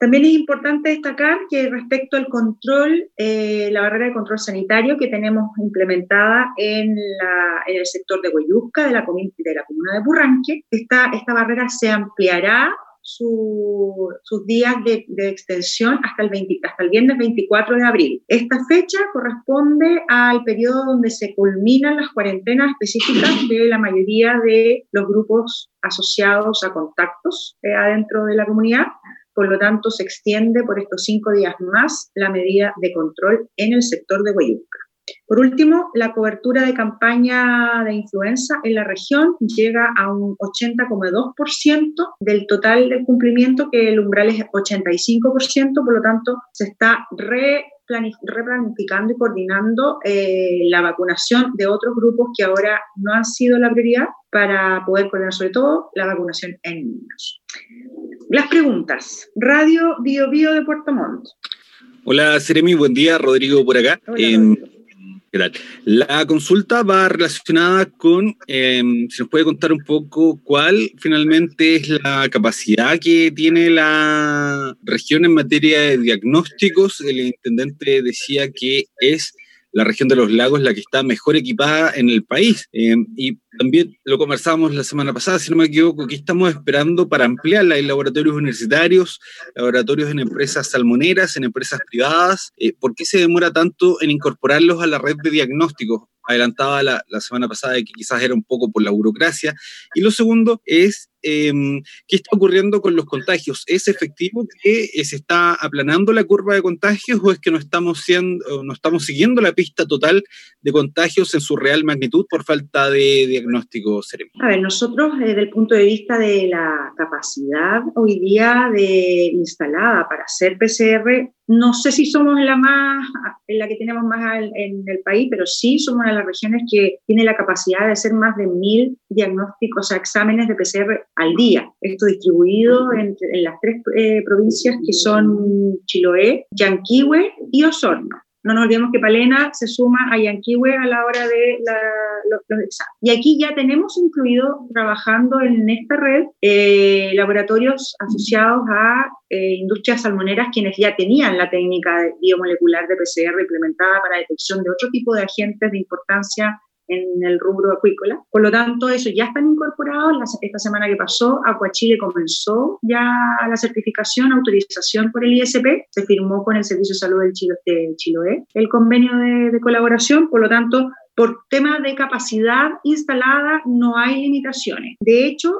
También es importante destacar que respecto al control, eh, la barrera de control sanitario que tenemos implementada en, el sector de Huayusca, de la, de comuna de Burranque, esta, barrera se ampliará sus días de, extensión hasta el, 20, hasta el viernes 24 de abril. Esta fecha corresponde al periodo donde se culminan las cuarentenas específicas de la mayoría de los grupos asociados a contactos eh, adentro de la comunidad. Por lo tanto, se extiende por estos cinco días más la medida de control en el sector de Huayuca. Por último, la cobertura de campaña de influenza en la región llega a un 80,2% del total del cumplimiento, que el umbral es 85%, por lo tanto, se está replanificando y coordinando eh, la vacunación de otros grupos que ahora no han sido la prioridad para poder coordinar sobre todo la vacunación en niños. Las preguntas. Radio Bio Bio de Puerto Montt. Hola, Seremi, buen día. Rodrigo por acá. Em, la consulta va relacionada con, em, si nos puede contar un poco cuál finalmente es la capacidad que tiene la región en materia de diagnósticos. El intendente decía que es la región de los lagos la que está mejor equipada en el país. Em, y también lo conversábamos la semana pasada, si no me equivoco, que estamos esperando para ampliarla. Hay laboratorios universitarios, laboratorios en empresas salmoneras, en empresas privadas. Eh, ¿Por qué se demora tanto en incorporarlos a la red de diagnósticos? Adelantaba la, la semana pasada que quizás era un poco por la burocracia. Y lo segundo es Em, qué está ocurriendo con los contagios. ¿Es efectivo que eh, se está aplanando la curva de contagios o es que no estamos, siendo, no estamos siguiendo la pista total de contagios en su real magnitud por falta de diagnóstico cerebral? A ver, nosotros desde el punto de vista de la capacidad hoy día de instalada para hacer PCR, no sé si somos la más, en la que tenemos más en el país, pero sí somos una de las regiones que tiene la capacidad de hacer más de mil diagnósticos, o sea, exámenes de PCR al día. Esto distribuido en, las tres eh, provincias que son Chiloé, Yanquihue y Osorno. No nos olvidemos que Palena se suma a Yanquihue a la hora de los, exámenes. Y aquí ya tenemos incluido, trabajando en esta red, eh, laboratorios asociados a eh, industrias salmoneras, quienes ya tenían la técnica biomolecular de PCR implementada para detección de otro tipo de agentes de importancia en el rubro acuícola. Por lo tanto, eso ya están incorporados. esta semana que pasó, Acuachile comenzó ya la certificación, autorización por el ISP. Se firmó con el Servicio de Salud del Chiloé el convenio de, de colaboración. Por lo tanto, por tema de capacidad instalada no hay limitaciones. De hecho,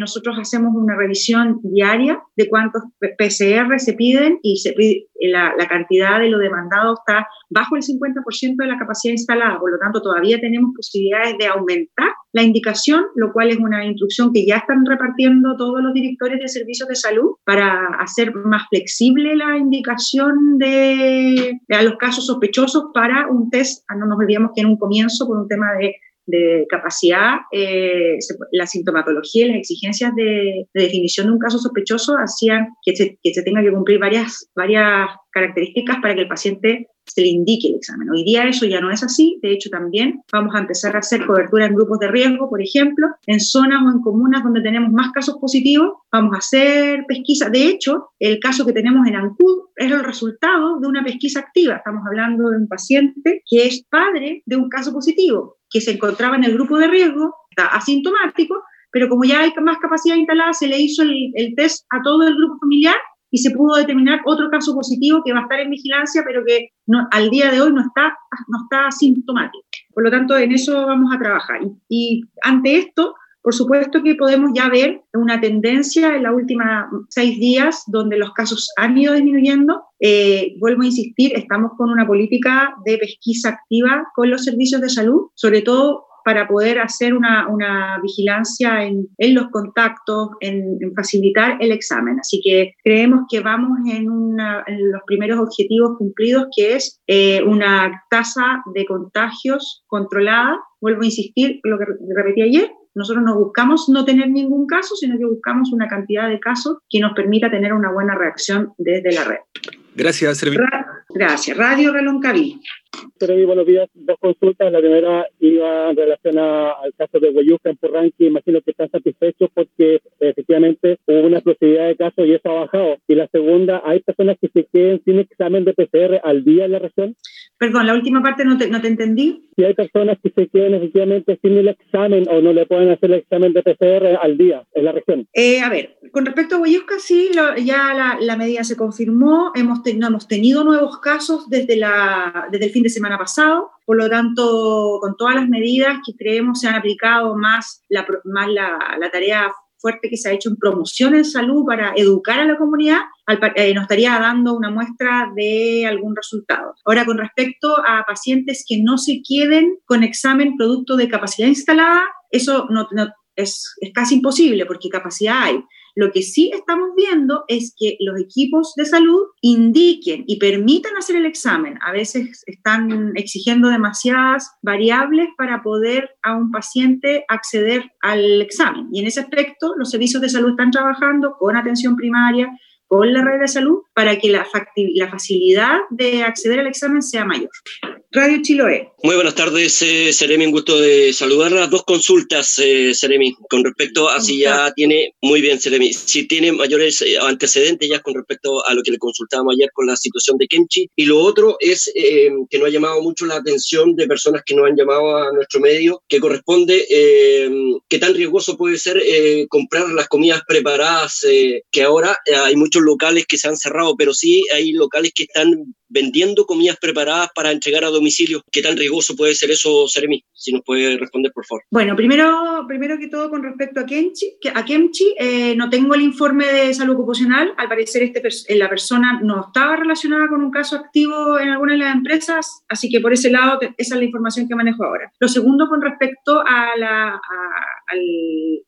nosotros hacemos una revisión diaria de cuántos PCR se piden y se la, la, cantidad de lo demandado está bajo el 50% de la capacidad instalada. Por lo tanto, todavía tenemos posibilidades de aumentar la indicación, lo cual es una instrucción que ya están repartiendo todos los directores de servicios de salud para hacer más flexible la indicación de, a los casos sospechosos para un test. Ah, no nos olvidemos que en un comienzo, por un tema de de capacidad, eh, la sintomatología y las exigencias de, definición de un caso sospechoso hacían que se, que se tenga que cumplir varias, varias características para que el paciente se le indique el examen. Hoy día eso ya no es así, de hecho también vamos a empezar a hacer cobertura en grupos de riesgo, por ejemplo, en zonas o en comunas donde tenemos más casos positivos, vamos a hacer pesquisa. De hecho, el caso que tenemos en Ancud es el resultado de una pesquisa activa. Estamos hablando de un paciente que es padre de un caso positivo, que se encontraba en el grupo de riesgo, está asintomático, pero como ya hay más capacidad instalada, se le hizo el, el test a todo el grupo familiar y se pudo determinar otro caso positivo que va a estar en vigilancia, pero que al día de hoy no está, no está sintomático. Por lo tanto, en eso vamos a trabajar. Y, ante esto, por supuesto que podemos ya ver una tendencia en los últimos seis días donde los casos han ido disminuyendo. Eh, vuelvo a insistir, estamos con una política de pesquisa activa con los servicios de salud, sobre todo para poder hacer una, una vigilancia en, en, los contactos, en, facilitar el examen. Así que creemos que vamos en, una, en los primeros objetivos cumplidos, que es eh, una tasa de contagios controlada. Vuelvo a insistir, lo que repetí ayer, nosotros no buscamos no tener ningún caso, sino que buscamos una cantidad de casos que nos permita tener una buena reacción desde la red. Gracias, Gracias. Radio Reloncaví. Seremi, buenos días. Dos consultas. La primera iba en relación al caso de Huayuca en Purranqui. Imagino que están satisfechos porque efectivamente hubo una explosividad de casos y eso ha bajado. Y la segunda, ¿hay personas que se queden sin examen de PCR al día en la región? Perdón, la última parte no te, no te entendí. Si hay personas que se queden efectivamente sin el examen o no le pueden hacer el examen de PCR al día en la región. Eh, a ver, con respecto a Huayusca, sí, ya la, medida se confirmó. Hemos, no hemos tenido nuevos casos desde, el fin de semana pasado. Por lo tanto, con todas las medidas que creemos se han aplicado, más la, tarea fuerte que se ha hecho en promoción en salud para educar a la comunidad, eh, nos estaría dando una muestra de algún resultado. Ahora, con respecto a pacientes que no se queden con examen producto de capacidad instalada, eso es, es casi imposible porque capacidad hay. Lo que sí estamos viendo es que los equipos de salud indiquen y permitan hacer el examen. A veces están exigiendo demasiadas variables para poder a un paciente acceder al examen. Y en ese aspecto, los servicios de salud están trabajando con atención primaria, con la red de salud para que la, la facilidad de acceder al examen sea mayor. Radio Chiloé. Muy buenas tardes, eh, Seremi, un gusto de saludarla. Dos consultas, eh, Seremi, con respecto a si ya tiene, muy bien, Seremi, si tiene mayores eh, antecedentes ya con respecto a lo que le consultábamos ayer con la situación de Kenchi. Y lo otro es eh, que nos ha llamado mucho la atención de personas que nos han llamado a nuestro medio, que corresponde qué tan riesgoso puede ser comprar las comidas preparadas, que ahora hay muchos locales que se han cerrado, pero sí hay locales que están vendiendo comidas preparadas para entregar a domicilio. ¿Qué tan riesgoso puede ser eso, Seremi? Si nos puede responder, por favor. Bueno, primero, primero que todo, con respecto a Kenchi, a Kemchi, eh, no tengo el informe de salud ocupacional. Al parecer, este, eh, la persona no estaba relacionada con un caso activo en alguna de las empresas, así que por ese lado, esa es la información que manejo ahora. Lo segundo, con respecto a la,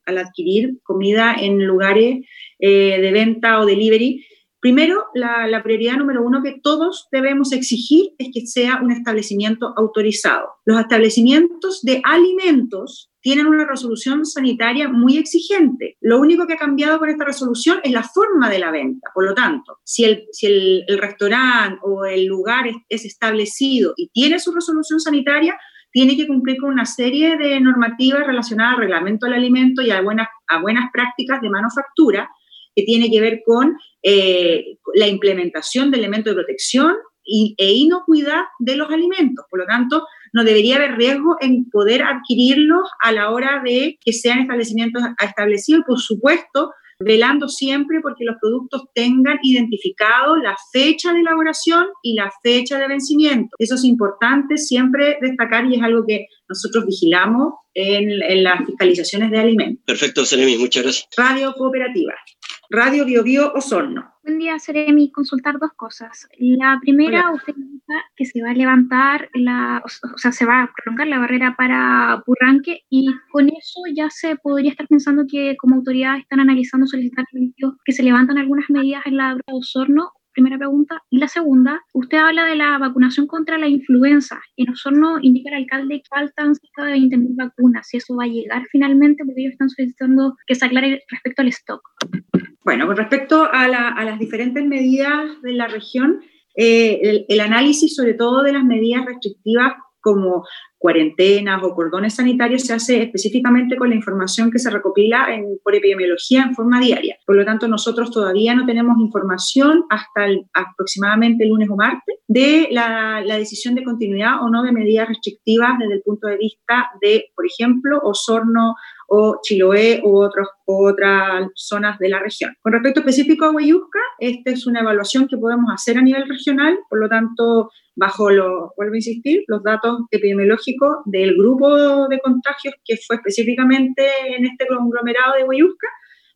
al, adquirir comida en lugares eh, de venta o delivery, Primero, la, prioridad número uno que todos debemos exigir es que sea un establecimiento autorizado. Los establecimientos de alimentos tienen una resolución sanitaria muy exigente. Lo único que ha cambiado con esta resolución es la forma de la venta. Por lo tanto, si el, si el, restaurante o el lugar es, establecido y tiene su resolución sanitaria, tiene que cumplir con una serie de normativas relacionadas al reglamento del alimento y a buenas, a buenas prácticas de manufactura que tiene que ver con eh, la implementación de elementos de protección y, e inocuidad de los alimentos. Por lo tanto, no debería haber riesgo en poder adquirirlos a la hora de que sean establecimientos establecidos, por supuesto, velando siempre porque los productos tengan identificado la fecha de elaboración y la fecha de vencimiento. Eso es importante siempre destacar y es algo que nosotros vigilamos en, en las fiscalizaciones de alimentos. Perfecto, Selemi, muchas gracias. Radio Cooperativa. Radio Bio Bio Osorno. Buen día, Seremi. Consultar dos cosas. La primera, usted dice que se va a levantar, la, o sea, se va a prolongar la barrera para Purranque y con eso ya se podría estar pensando que como autoridad están analizando solicitar que se levantan algunas medidas en la de Osorno primera pregunta. Y la segunda, usted habla de la vacunación contra la influenza. En Osorno indica el alcalde que faltan cerca de 20.000 vacunas. Si eso va a llegar finalmente, porque ellos están solicitando que se aclare respecto al stock. Bueno, con respecto a, las diferentes medidas de la región, eh, el, análisis sobre todo de las medidas restrictivas como cuarentenas o cordones sanitarios se hace específicamente con la información que se recopila en, por epidemiología en forma diaria. Por lo tanto, nosotros todavía no tenemos información hasta aproximadamente el lunes o martes de la, la, decisión de continuidad o no de medidas restrictivas desde el punto de vista de, por ejemplo, Osorno o Chiloé u otros, otras zonas de la región. Con respecto específico a Huayusca, esta es una evaluación que podemos hacer a nivel regional, por lo tanto, bajo, lo, vuelvo a insistir, los datos epidemiológicos del grupo de contagios que fue específicamente en este conglomerado de Huayusca,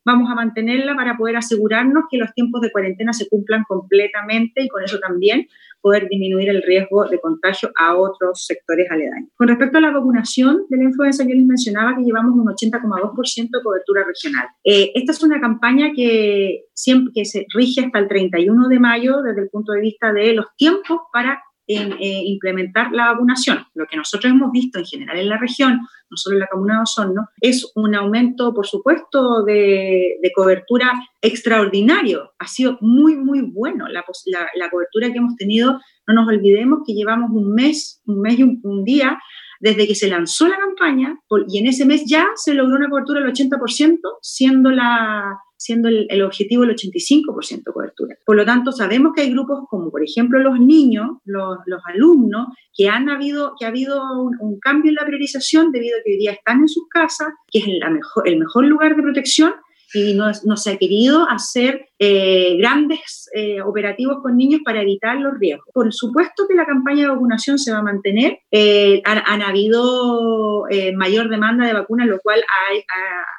vamos a mantenerla para poder asegurarnos que los tiempos de cuarentena se cumplan completamente y con eso también poder disminuir el riesgo de contagio a otros sectores aledaños. Con respecto a la vacunación de la influenza, yo les mencionaba que llevamos un 80,2% de cobertura regional. Eh, esta es una campaña que, siempre, que se rige hasta el 31 de mayo desde el punto de vista de los tiempos para eh, implementar la vacunación. Lo que nosotros hemos visto en general en la región, no solo en la comuna de Osorno, es un aumento, por supuesto, de, cobertura extraordinario. Ha sido muy, muy bueno la, la, cobertura que hemos tenido. No nos olvidemos que llevamos un mes, un mes y un día desde que se lanzó la campaña, y en ese mes ya se logró una cobertura del 80%, siendo, la, siendo el, objetivo el 85% de cobertura. Por lo tanto, sabemos que hay grupos como, por ejemplo, los niños, los, los alumnos, que, han habido, que ha habido un, cambio en la priorización debido a que hoy día están en sus casas, que es la mejor, el mejor lugar de protección, y no, no se ha querido hacer eh, grandes eh, operativos con niños para evitar los riesgos. Por supuesto que la campaña de vacunación se va a mantener. Eh, han, habido mayor demanda de vacunas, lo cual ha, ha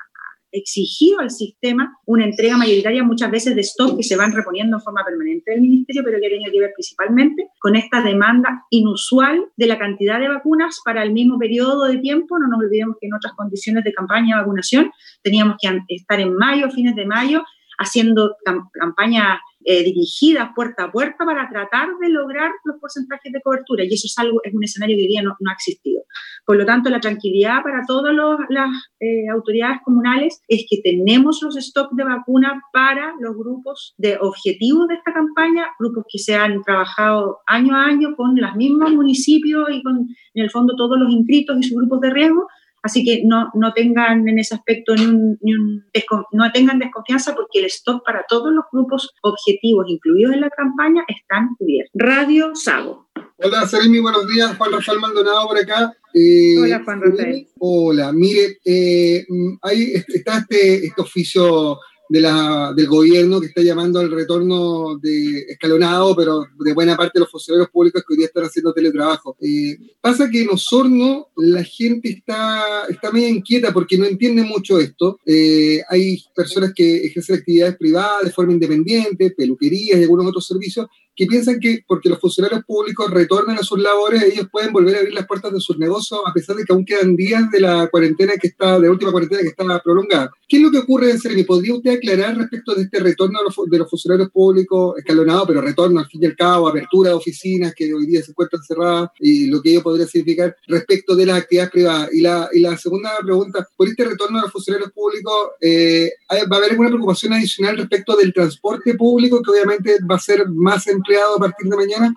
exigido al sistema una entrega mayoritaria muchas veces de stock que se van reponiendo en forma permanente del ministerio, pero que ha tenido que ver principalmente con esta demanda inusual de la cantidad de vacunas para el mismo periodo de tiempo. No nos olvidemos que en otras condiciones de campaña de vacunación teníamos que estar en mayo, fines de mayo, haciendo campañas eh, dirigidas puerta a puerta para tratar de lograr los porcentajes de cobertura. Y eso es algo, es un escenario que hoy día no, ha existido. Por lo tanto, la tranquilidad para todas las eh, autoridades comunales es que tenemos los stocks de vacunas para los grupos de objetivos de esta campaña, grupos que se han trabajado año a año con los mismos municipios y con, en el fondo, todos los inscritos y sus grupos de riesgo Así que no, no tengan en ese aspecto ni un, ni un no tengan desconfianza porque el stock para todos los grupos objetivos incluidos en la campaña están cubiertos. Radio Sago. Hola, Seremi, buenos días. Juan Rafael Maldonado por acá. Eh, hola, Juan Rafael. Hola, mire, eh, mm, ahí está este, este oficio de la, del gobierno que está llamando al retorno de escalonado, pero de buena parte de los funcionarios públicos que hoy día están haciendo teletrabajo. Eh, pasa que en Osorno la gente está, está medio inquieta porque no entiende mucho esto. Eh, hay personas que ejercen actividades privadas de forma independiente, peluquerías y algunos otros servicios, que piensan que porque los funcionarios públicos retornan a sus labores, ellos pueden volver a abrir las puertas de sus negocios a pesar de que aún quedan días de la cuarentena que está, de última cuarentena que está prolongada. ¿Qué es lo que ocurre en Seremi? ¿Podría usted aclarar respecto de este retorno de los, funcionarios públicos escalonado, pero retorno al fin y al cabo, apertura de oficinas que hoy día se encuentran cerradas y lo que ello podría significar respecto de las actividades privadas? Y la, y la segunda pregunta, por este retorno de los funcionarios públicos, eh, ¿va a haber alguna preocupación adicional respecto del transporte público que obviamente va a ser más empleado a partir de mañana?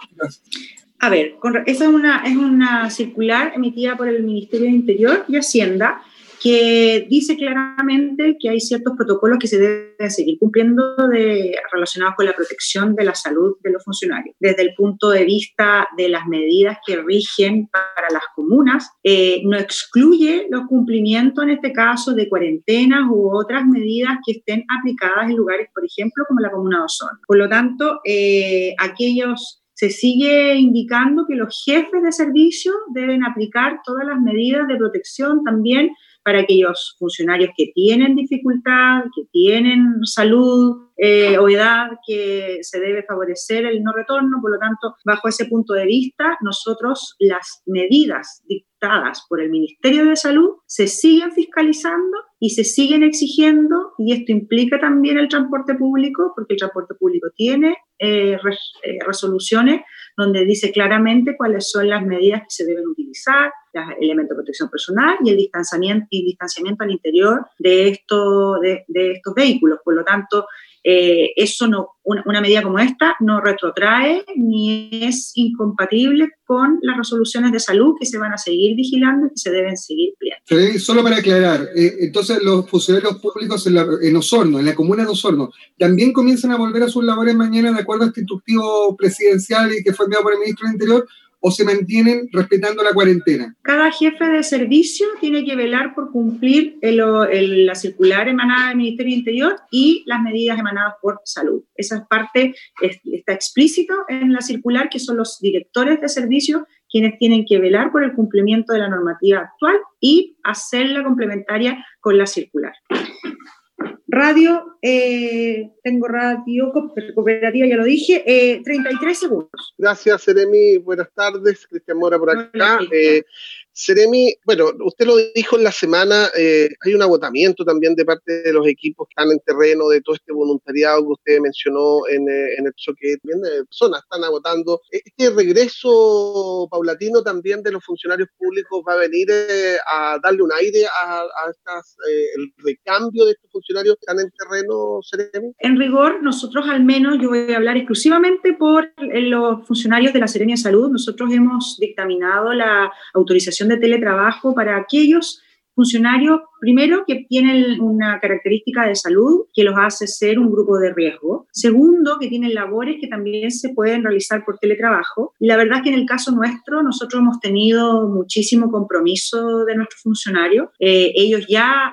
A ver, esa es una, es una circular emitida por el Ministerio de Interior y Hacienda que dice claramente que hay ciertos protocolos que se deben seguir cumpliendo de, relacionados con la protección de la salud de los funcionarios. Desde el punto de vista de las medidas que rigen para las comunas, eh, no excluye los cumplimientos, en este caso, de cuarentenas u otras medidas que estén aplicadas en lugares, por ejemplo, como la comuna de Osorno. Por lo tanto, eh, aquellos se sigue indicando que los jefes de servicio deben aplicar todas las medidas de protección también para aquellos funcionarios que tienen dificultad, que tienen salud eh, o edad, que se debe favorecer el no retorno. Por lo tanto, bajo ese punto de vista, nosotros las medidas dictadas por el Ministerio de Salud se siguen fiscalizando y se siguen exigiendo, y esto implica también el transporte público, porque el transporte público tiene eh, eh, resoluciones donde dice claramente cuáles son las medidas que se deben utilizar, los elementos de protección personal y el distanciamiento, y distanciamiento al interior de, de, estos vehículos. Por lo tanto, eh, eso no, una, medida como esta no retrotrae ni es incompatible con las resoluciones de salud que se van a seguir vigilando y que se deben seguir pliando. Solo para aclarar, eh, entonces los funcionarios públicos en, en, Osorno, en la comuna de Osorno, también comienzan a volver a sus labores mañana de acuerdo a este instructivo presidencial y que fue enviado por el ministro del Interior o se mantienen respetando la cuarentena? Cada jefe de servicio tiene que velar por cumplir la circular emanada del Ministerio Interior y las medidas emanadas por salud. Esa parte está explícito en la circular, que son los directores de servicio quienes tienen que velar por el cumplimiento de la normativa actual y hacerla complementaria con la circular. Radio, eh, tengo radio cooperativa, ya lo dije, 33 eh, segundos. Gracias, Seremi. Buenas tardes. Cristian Mora por acá. Seremi, bueno, usted lo dijo en la semana, eh, hay un agotamiento también de parte de los equipos que están en terreno, de todo este voluntariado que usted mencionó en, eh, el choque, también de personas están agotando. Este regreso paulatino también de los funcionarios públicos va a venir eh, a darle un aire a, estas, el recambio de estos funcionarios que están en terreno, Seremi. En rigor, nosotros al menos, yo voy a hablar exclusivamente por los funcionarios de la Serenia de Salud, nosotros hemos dictaminado la autorización de teletrabajo para aquellos funcionarios, primero, que tienen una característica de salud que los hace ser un grupo de riesgo. Segundo, que tienen labores que también se pueden realizar por teletrabajo. Y la verdad que en el caso nuestro, nosotros hemos tenido muchísimo compromiso de nuestros funcionarios. Eh, ellos ya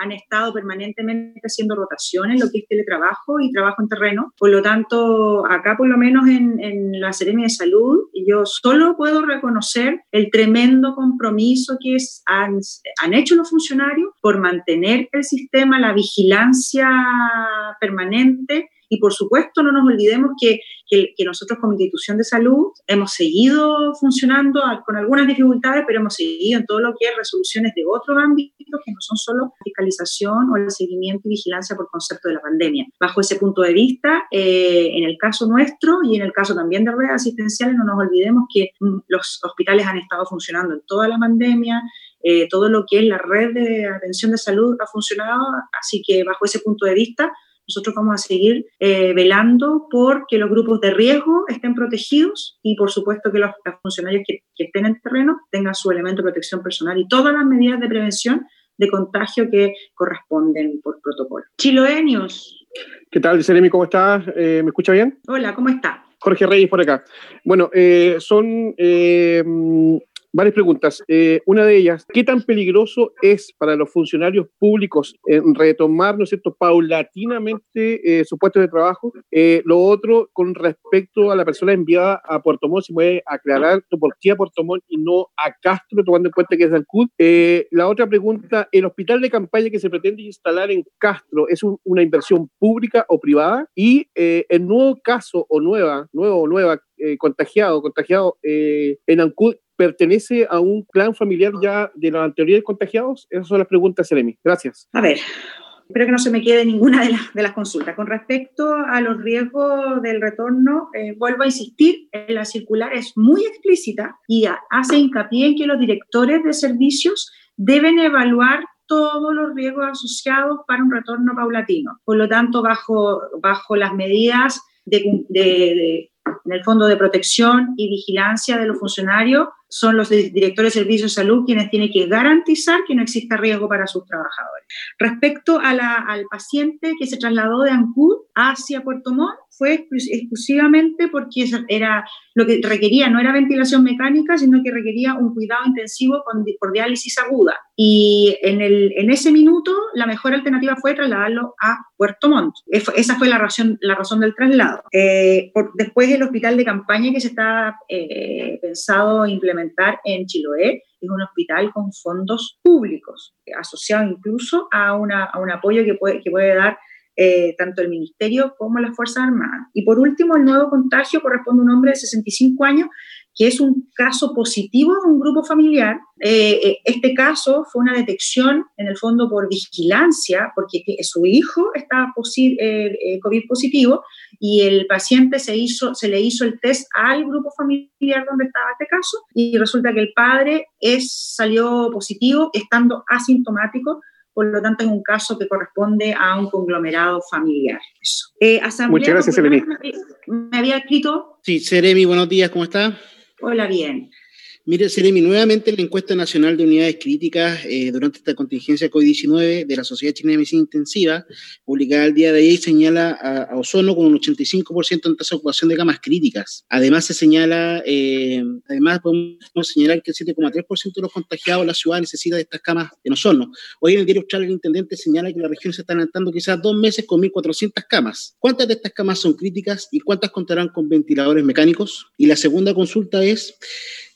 han estado permanentemente haciendo rotaciones, lo que es teletrabajo y trabajo en terreno. Por lo tanto, acá por lo menos en, en la Serenia de Salud, yo solo puedo reconocer el tremendo compromiso que es, han, han hecho los funcionarios por mantener el sistema, la vigilancia permanente y por supuesto, no nos olvidemos que, que, nosotros como institución de salud hemos seguido funcionando con algunas dificultades, pero hemos seguido en todo lo que es resoluciones de otros ámbitos que no son solo fiscalización o el seguimiento y vigilancia por concepto de la pandemia. Bajo ese punto de vista, eh, en el caso nuestro y en el caso también de redes asistenciales, no nos olvidemos que mm, los hospitales han estado funcionando en toda la pandemia, eh, todo lo que es la red de atención de salud ha funcionado, así que bajo ese punto de vista nosotros vamos a seguir eh, velando por que los grupos de riesgo estén protegidos y, por supuesto, que los, funcionarios que, estén en terreno tengan su elemento de protección personal y todas las medidas de prevención de contagio que corresponden por protocolo. Chiloenios. ¿Qué tal, Seremi? ¿Cómo estás? Eh, ¿Me escucha bien? Hola, ¿cómo está? Jorge Reyes por acá. Bueno, eh, son varias preguntas. Eh, una de ellas, ¿qué tan peligroso es para los funcionarios públicos retomar, ¿no es cierto?, paulatinamente eh, su puesto de trabajo. Eh, lo otro, con respecto a la persona enviada a Puerto Montt, si puede aclarar por qué a Puerto Montt y no a Castro, tomando en cuenta que es del CUD. la otra pregunta, ¿el hospital de campaña que se pretende instalar en Castro es una inversión pública o privada? Y el nuevo caso o nueva, nuevo o nueva contagiado, contagiado en Ancud, pertenece a un clan familiar ya de los anteriores contagiados? Esas son las preguntas, Selemi. Gracias. A ver, espero que no se me quede ninguna de, de las consultas. Con respecto a los riesgos del retorno, eh, vuelvo a insistir, la circular es muy explícita y hace hincapié en que los directores de servicios deben evaluar todos los riesgos asociados para un retorno paulatino. Por lo tanto, bajo, bajo las medidas de, de, en el fondo de protección y vigilancia de los funcionarios, son los directores de servicios de salud quienes tienen que garantizar que no exista riesgo para sus trabajadores. Respecto al paciente que se trasladó de Ancud hacia Puerto Montt, fue exclusivamente porque era lo que requería, no era ventilación mecánica, sino que requería un cuidado intensivo con, por diálisis aguda. Y en, el, en ese minuto, la mejor alternativa fue trasladarlo a Puerto Montt. Esa fue la razón, la razón del traslado. Eh, después, el hospital de campaña que se está eh, pensado implementar en Chiloé es un hospital con fondos públicos, asociado incluso a, una, a un apoyo que puede, que puede dar eh, tanto el Ministerio como las Fuerzas Armadas. Y por último, el nuevo contagio corresponde a un hombre de 65 años que es un caso positivo de un grupo familiar. Eh, eh, este caso fue una detección, en el fondo, por vigilancia, porque su hijo estaba COVID positivo y el paciente se, hizo, se le hizo el test al grupo familiar donde estaba este caso y resulta que el padre es, salió positivo estando asintomático por lo tanto es un caso que corresponde a un conglomerado familiar. Eh, Muchas gracias, Seremi. Me había escrito. Sí, Seremi, buenos días, ¿cómo está? Hola, bien. Mire, Seremi, nuevamente la encuesta nacional de unidades críticas eh, durante esta contingencia COVID-19 de la Sociedad Chilena de Medicina Intensiva, publicada el día de ayer, señala a, Ozono con un 85% en tasa de ocupación de camas críticas. Además, se señala, eh, además podemos señalar que el 7,3% de los contagiados en la ciudad necesita de estas camas en Ozono. Hoy en el diario Austral el intendente señala que la región se está adelantando quizás dos meses con 1.400 camas. ¿Cuántas de estas camas son críticas y cuántas contarán con ventiladores mecánicos? Y la segunda consulta es...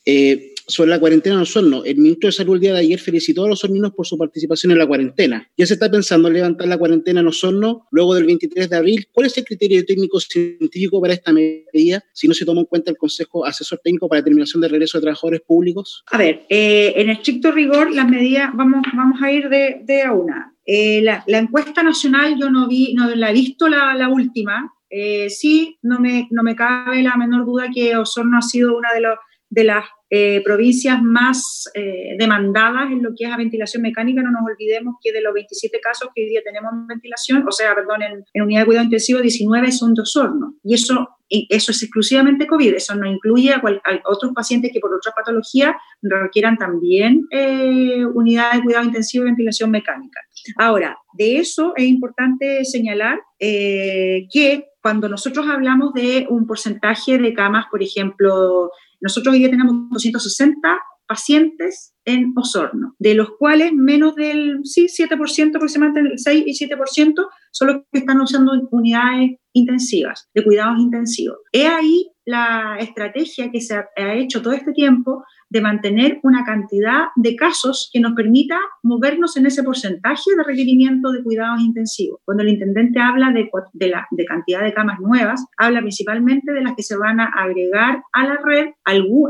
Eh, sobre la cuarentena en Osorno. El ministro de Salud el día de ayer felicitó a los osorninos por su participación en la cuarentena. Ya se está pensando en levantar la cuarentena en Osorno luego del 23 de abril. ¿Cuál es el criterio técnico científico para esta medida si no se toma en cuenta el Consejo Asesor Técnico para Determinación de Regreso de Trabajadores Públicos? A ver, eh, en estricto rigor, las medidas, vamos, vamos a ir de, de a una. Eh, la, la, encuesta nacional yo no vi, no la he visto la, la última. Eh, sí, no me, no me cabe la menor duda que Osorno ha sido una de, los, de las eh, provincias más eh, demandadas en lo que es a ventilación mecánica. No nos olvidemos que de los 27 casos que hoy día tenemos en ventilación, o sea, perdón, en, unidad de cuidado intensivo, 19 son de Osorno. Y eso, eso es exclusivamente COVID. Eso no incluye a, otros pacientes que por otra patología requieran también eh, unidad de cuidado intensivo y ventilación mecánica. Ahora, de eso es importante señalar eh, que cuando nosotros hablamos de un porcentaje de camas, por ejemplo, nosotros hoy día tenemos 260 pacientes en Osorno, de los cuales menos del sí, 7%, aproximadamente el 6 y 7%, son los que están usando unidades intensivas, de cuidados intensivos. He ahí la estrategia que se ha hecho todo este tiempo de mantener una cantidad de casos que nos permita movernos en ese porcentaje de requerimiento de cuidados intensivos. Cuando el intendente habla de, de, la cantidad de camas nuevas, habla principalmente de las que se van a agregar a la red.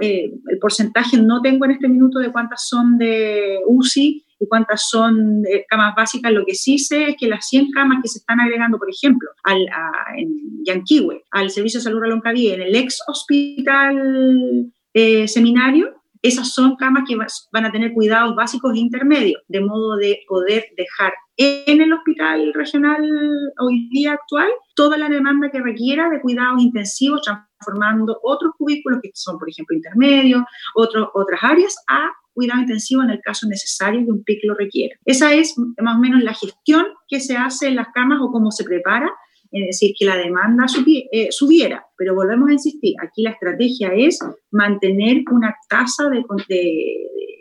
Eh, el porcentaje no tengo en este minuto de cuántas son de UCI y cuántas son de camas básicas. Lo que sí sé es que las 100 camas que se están agregando, por ejemplo, al, a, en Yanquihue, al Servicio de Salud Roncaví, en el ex hospital eh, seminario, esas son camas que van a tener cuidados básicos e intermedios, de modo de poder dejar en el hospital regional hoy día actual toda la demanda que requiera de cuidados intensivos, transformando otros cubículos que son, por ejemplo, intermedios, otras áreas, a cuidado intensivo en el caso necesario que un PIC lo requiera. Esa es más o menos la gestión que se hace en las camas o cómo se prepara es decir, que la demanda eh, subiera. Pero volvemos a insistir, aquí la estrategia es mantener una tasa de,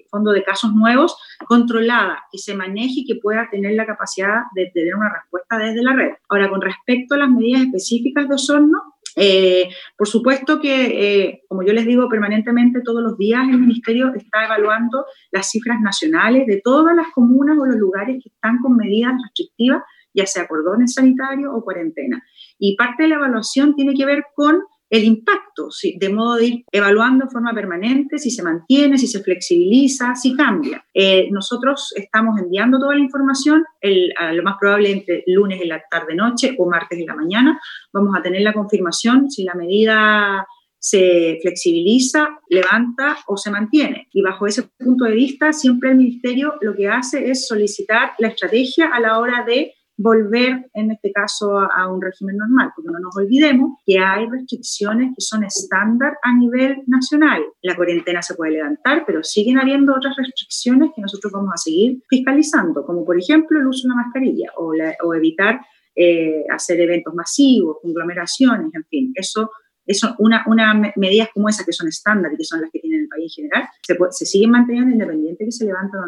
fondo de casos nuevos controlada, que se maneje y que pueda tener la capacidad de tener una respuesta desde la red. Ahora, con respecto a las medidas específicas de Osorno, eh, por supuesto que, eh, como yo les digo permanentemente, todos los días el Ministerio está evaluando las cifras nacionales de todas las comunas o los lugares que están con medidas restrictivas ya sea cordones sanitarios o cuarentena. Y parte de la evaluación tiene que ver con el impacto, de modo de ir evaluando en forma permanente si se mantiene, si se flexibiliza, si cambia. Eh, nosotros estamos enviando toda la información, el, a lo más probable entre lunes en la tarde-noche o martes en la mañana, vamos a tener la confirmación si la medida se flexibiliza, levanta o se mantiene. Y bajo ese punto de vista, siempre el Ministerio lo que hace es solicitar la estrategia a la hora de volver, en este caso, a, un régimen normal, porque no nos olvidemos que hay restricciones que son estándar a nivel nacional. La cuarentena se puede levantar, pero siguen habiendo otras restricciones que nosotros vamos a seguir fiscalizando, como por ejemplo el uso de una mascarilla o, la, evitar eh, hacer eventos masivos, conglomeraciones, en fin, eso eso, una, una medidas como esas que son estándar y que son las que tiene el país en general, se, se siguen manteniendo independiente que se levanten